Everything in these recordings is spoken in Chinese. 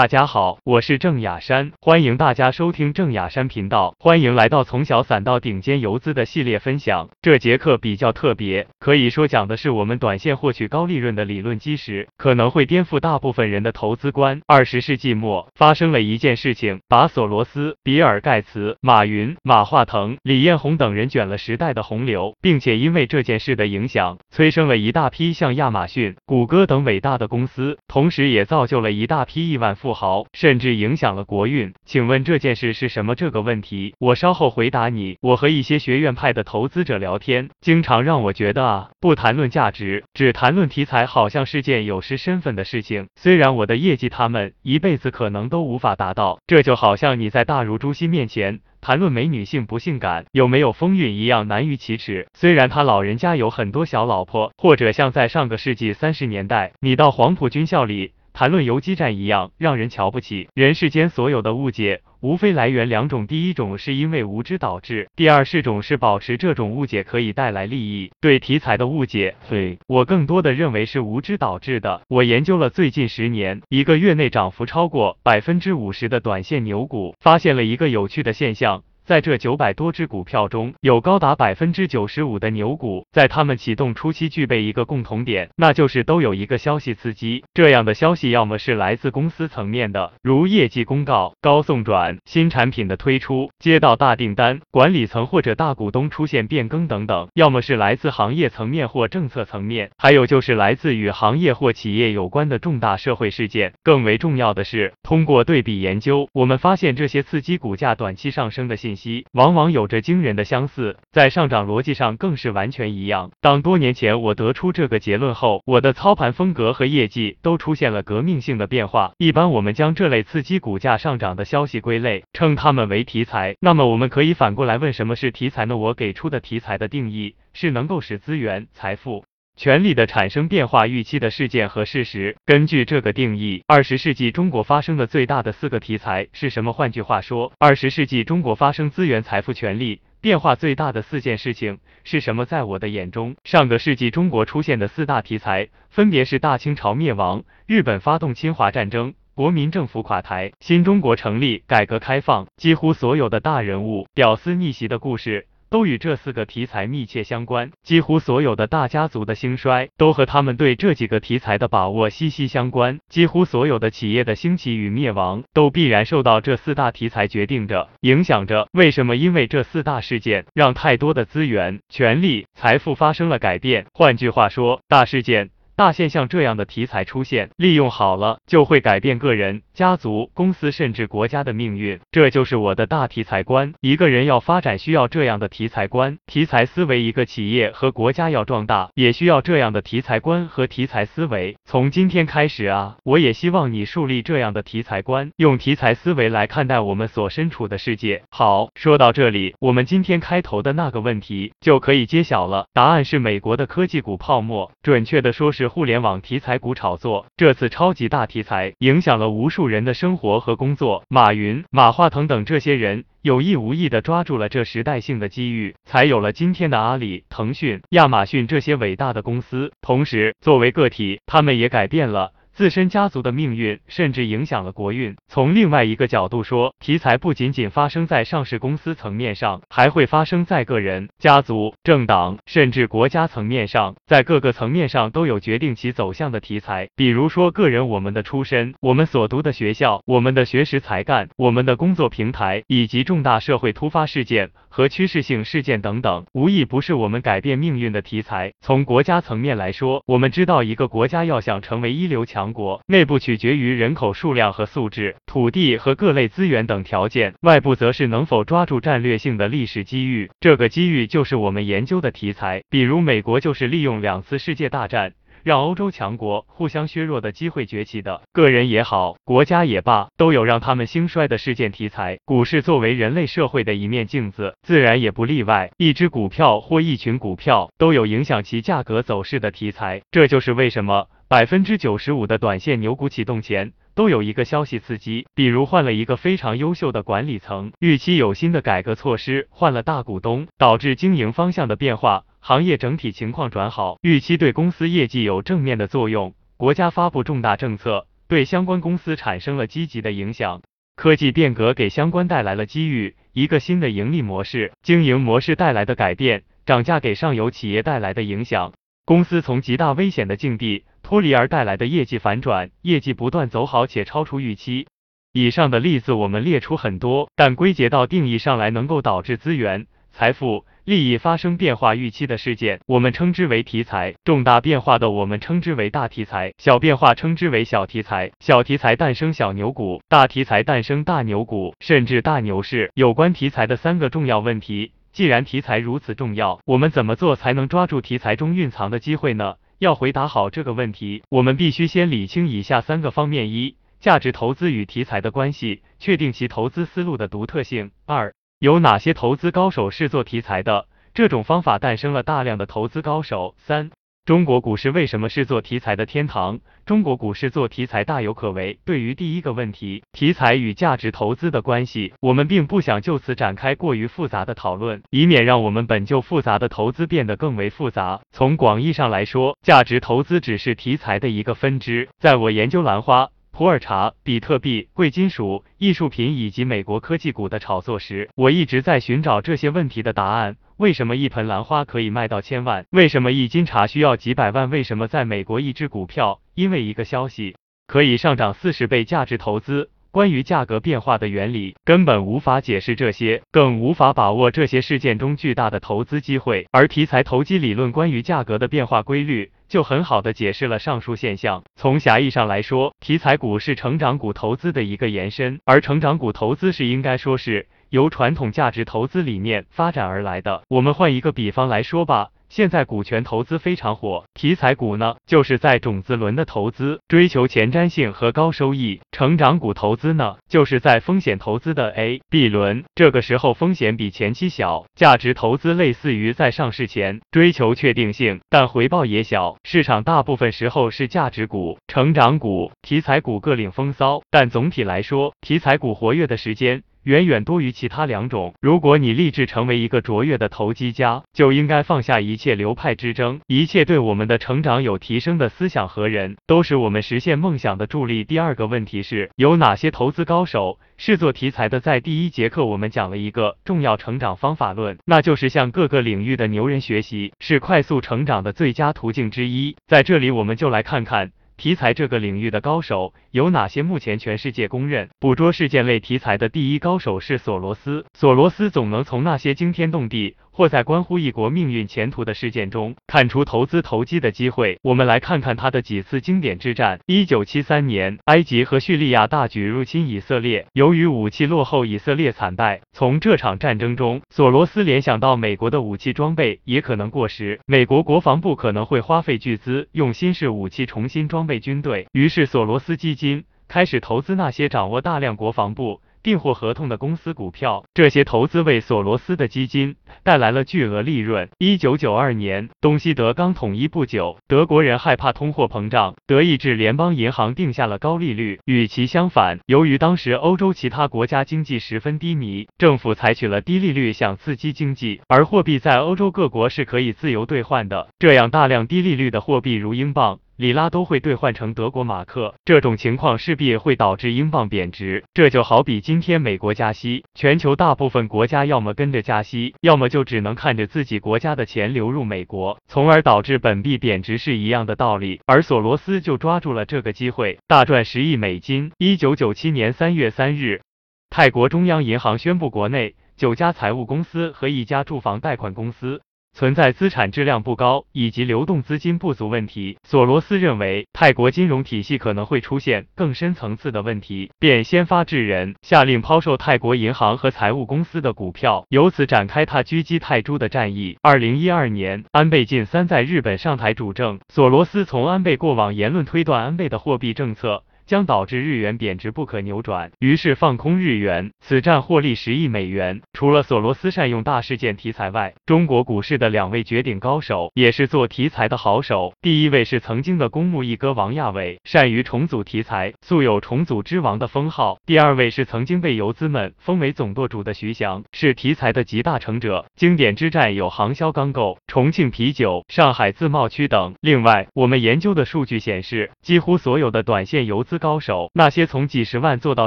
大家好，我是郑雅山，欢迎大家收听郑雅山频道，欢迎来到从小散到顶尖游资的系列分享。这节课比较特别，可以说讲的是我们短线获取高利润的理论基石，可能会颠覆大部分人的投资观。二十世纪末发生了一件事情，把索罗斯、比尔盖茨、马云、马化腾、李彦宏等人卷了时代的洪流，并且因为这件事的影响，催生了一大批像亚马逊、谷歌等伟大的公司，同时也造就了一大批亿万富。富豪甚至影响了国运，请问这件事是什么？这个问题我稍后回答你。我和一些学院派的投资者聊天，经常让我觉得啊，不谈论价值，只谈论题材，好像是件有失身份的事情。虽然我的业绩他们一辈子可能都无法达到，这就好像你在大如朱熹面前谈论美女性不性感，有没有风韵一样难于启齿。虽然他老人家有很多小老婆，或者像在上个世纪三十年代，你到黄埔军校里。谈论游击战一样，让人瞧不起。人世间所有的误解，无非来源两种：第一种是因为无知导致；第二是种是保持这种误解可以带来利益。对题材的误解，对我更多的认为是无知导致的。我研究了最近十年一个月内涨幅超过百分之五十的短线牛股，发现了一个有趣的现象。在这九百多只股票中，有高达百分之九十五的牛股，在他们启动初期具备一个共同点，那就是都有一个消息刺激。这样的消息要么是来自公司层面的，如业绩公告、高送转、新产品的推出、接到大订单、管理层或者大股东出现变更等等；要么是来自行业层面或政策层面，还有就是来自与行业或企业有关的重大社会事件。更为重要的是，通过对比研究，我们发现这些刺激股价短期上升的信息。往往有着惊人的相似，在上涨逻辑上更是完全一样。当多年前我得出这个结论后，我的操盘风格和业绩都出现了革命性的变化。一般我们将这类刺激股价上涨的消息归类，称它们为题材。那么我们可以反过来问，什么是题材呢？我给出的题材的定义是能够使资源、财富。权力的产生变化预期的事件和事实。根据这个定义，二十世纪中国发生的最大的四个题材是什么？换句话说，二十世纪中国发生资源、财富、权力变化最大的四件事情是什么？在我的眼中，上个世纪中国出现的四大题材分别是大清朝灭亡、日本发动侵华战争、国民政府垮台、新中国成立、改革开放。几乎所有的大人物屌丝逆袭的故事。都与这四个题材密切相关，几乎所有的大家族的兴衰都和他们对这几个题材的把握息息相关，几乎所有的企业的兴起与灭亡都必然受到这四大题材决定着、影响着。为什么？因为这四大事件让太多的资源、权力、财富发生了改变。换句话说，大事件。大现象这样的题材出现，利用好了就会改变个人、家族、公司甚至国家的命运。这就是我的大题材观。一个人要发展，需要这样的题材观、题材思维；一个企业和国家要壮大，也需要这样的题材观和题材思维。从今天开始啊，我也希望你树立这样的题材观，用题材思维来看待我们所身处的世界。好，说到这里，我们今天开头的那个问题就可以揭晓了，答案是美国的科技股泡沫，准确的说是。互联网题材股炒作，这次超级大题材影响了无数人的生活和工作。马云、马化腾等这些人有意无意的抓住了这时代性的机遇，才有了今天的阿里、腾讯、亚马逊这些伟大的公司。同时，作为个体，他们也改变了。自身家族的命运，甚至影响了国运。从另外一个角度说，题材不仅仅发生在上市公司层面上，还会发生在个人、家族、政党，甚至国家层面上，在各个层面上都有决定其走向的题材。比如说，个人我们的出身、我们所读的学校、我们的学识才干、我们的工作平台，以及重大社会突发事件和趋势性事件等等，无一不是我们改变命运的题材。从国家层面来说，我们知道一个国家要想成为一流强。国内部取决于人口数量和素质、土地和各类资源等条件，外部则是能否抓住战略性的历史机遇。这个机遇就是我们研究的题材。比如美国就是利用两次世界大战让欧洲强国互相削弱的机会崛起的。个人也好，国家也罢，都有让他们兴衰的事件题材。股市作为人类社会的一面镜子，自然也不例外。一只股票或一群股票都有影响其价格走势的题材。这就是为什么。百分之九十五的短线牛股启动前都有一个消息刺激，比如换了一个非常优秀的管理层，预期有新的改革措施，换了大股东，导致经营方向的变化，行业整体情况转好，预期对公司业绩有正面的作用，国家发布重大政策。对相关公司产生了积极的影响。科技变革给相关带来了机遇，一个新的盈利模式、经营模式带来的改变，涨价给上游企业带来的影响，公司从极大危险的境地脱离而带来的业绩反转，业绩不断走好且超出预期。以上的例子我们列出很多，但归结到定义上来，能够导致资源、财富。利益发生变化预期的事件，我们称之为题材；重大变化的，我们称之为大题材；小变化称之为小题材。小题材诞生小牛股，大题材诞生大牛股，甚至大牛市。有关题材的三个重要问题，既然题材如此重要，我们怎么做才能抓住题材中蕴藏的机会呢？要回答好这个问题，我们必须先理清以下三个方面：一、价值投资与题材的关系，确定其投资思路的独特性；二、有哪些投资高手是做题材的？这种方法诞生了大量的投资高手。三、中国股市为什么是做题材的天堂？中国股市做题材大有可为。对于第一个问题，题材与价值投资的关系，我们并不想就此展开过于复杂的讨论，以免让我们本就复杂的投资变得更为复杂。从广义上来说，价值投资只是题材的一个分支。在我研究兰花。普洱茶、比特币、贵金属、艺术品以及美国科技股的炒作时，我一直在寻找这些问题的答案。为什么一盆兰花可以卖到千万？为什么一斤茶需要几百万？为什么在美国一只股票因为一个消息可以上涨四十倍？价值投资。关于价格变化的原理，根本无法解释这些，更无法把握这些事件中巨大的投资机会。而题材投机理论关于价格的变化规律，就很好的解释了上述现象。从狭义上来说，题材股是成长股投资的一个延伸，而成长股投资是应该说是由传统价值投资理念发展而来的。我们换一个比方来说吧。现在股权投资非常火，题材股呢，就是在种子轮的投资，追求前瞻性和高收益；成长股投资呢，就是在风险投资的 A、B 轮，这个时候风险比前期小；价值投资类似于在上市前追求确定性，但回报也小。市场大部分时候是价值股、成长股、题材股各领风骚，但总体来说，题材股活跃的时间。远远多于其他两种。如果你立志成为一个卓越的投机家，就应该放下一切流派之争，一切对我们的成长有提升的思想和人，都是我们实现梦想的助力。第二个问题是，有哪些投资高手是做题材的？在第一节课，我们讲了一个重要成长方法论，那就是向各个领域的牛人学习，是快速成长的最佳途径之一。在这里，我们就来看看。题材这个领域的高手有哪些？目前全世界公认捕捉事件类题材的第一高手是索罗斯。索罗斯总能从那些惊天动地。或在关乎一国命运前途的事件中看出投资投机的机会。我们来看看他的几次经典之战。一九七三年，埃及和叙利亚大举入侵以色列，由于武器落后，以色列惨败。从这场战争中，索罗斯联想到美国的武器装备也可能过时，美国国防部可能会花费巨资用新式武器重新装备军队。于是，索罗斯基金开始投资那些掌握大量国防部。订货合同的公司股票，这些投资为索罗斯的基金带来了巨额利润。一九九二年，东西德刚统一不久，德国人害怕通货膨胀，德意志联邦银行定下了高利率。与其相反，由于当时欧洲其他国家经济十分低迷，政府采取了低利率想刺激经济，而货币在欧洲各国是可以自由兑换的，这样大量低利率的货币如英镑。里拉都会兑换成德国马克，这种情况势必会导致英镑贬值。这就好比今天美国加息，全球大部分国家要么跟着加息，要么就只能看着自己国家的钱流入美国，从而导致本币贬值是一样的道理。而索罗斯就抓住了这个机会，大赚十亿美金。一九九七年三月三日，泰国中央银行宣布，国内九家财务公司和一家住房贷款公司。存在资产质量不高以及流动资金不足问题。索罗斯认为泰国金融体系可能会出现更深层次的问题，便先发制人，下令抛售泰国银行和财务公司的股票，由此展开他狙击泰铢的战役。二零一二年，安倍晋三在日本上台主政，索罗斯从安倍过往言论推断安倍的货币政策。将导致日元贬值不可扭转，于是放空日元，此战获利十亿美元。除了索罗斯善用大事件题材外，中国股市的两位绝顶高手也是做题材的好手。第一位是曾经的公募一哥王亚伟，善于重组题材，素有重组之王的封号。第二位是曾经被游资们封为总舵主的徐翔，是题材的集大成者。经典之战有航销钢构、重庆啤酒、上海自贸区等。另外，我们研究的数据显示，几乎所有的短线游资。高手，那些从几十万做到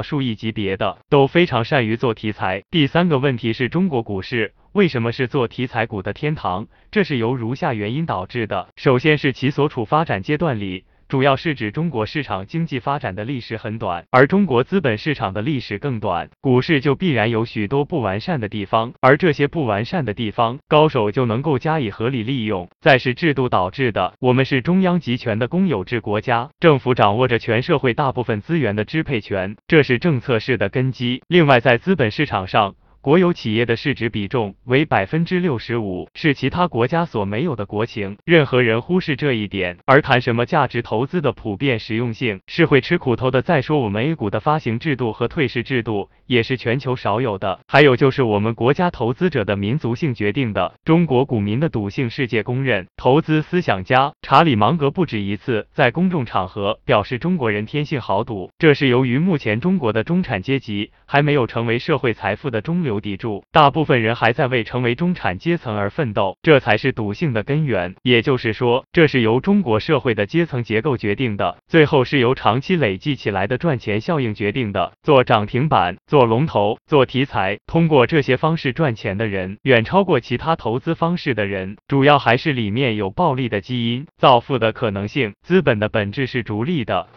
数亿级别的，都非常善于做题材。第三个问题是中国股市。为什么是做题材股的天堂？这是由如下原因导致的。首先是其所处发展阶段里。主要是指中国市场经济发展的历史很短，而中国资本市场的历史更短，股市就必然有许多不完善的地方，而这些不完善的地方，高手就能够加以合理利用。再是制度导致的，我们是中央集权的公有制国家，政府掌握着全社会大部分资源的支配权，这是政策式的根基。另外，在资本市场上。国有企业的市值比重为百分之六十五，是其他国家所没有的国情。任何人忽视这一点，而谈什么价值投资的普遍实用性，是会吃苦头的。再说我们 A 股的发行制度和退市制度，也是全球少有的。还有就是我们国家投资者的民族性决定的，中国股民的赌性世界公认。投资思想家查理芒格不止一次在公众场合表示，中国人天性好赌，这是由于目前中国的中产阶级还没有成为社会财富的中流。砥柱，大部分人还在为成为中产阶层而奋斗，这才是赌性的根源。也就是说，这是由中国社会的阶层结构决定的，最后是由长期累计起来的赚钱效应决定的。做涨停板、做龙头、做题材，通过这些方式赚钱的人，远超过其他投资方式的人。主要还是里面有暴利的基因，造富的可能性。资本的本质是逐利的，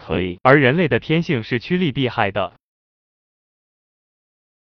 而人类的天性是趋利避害的。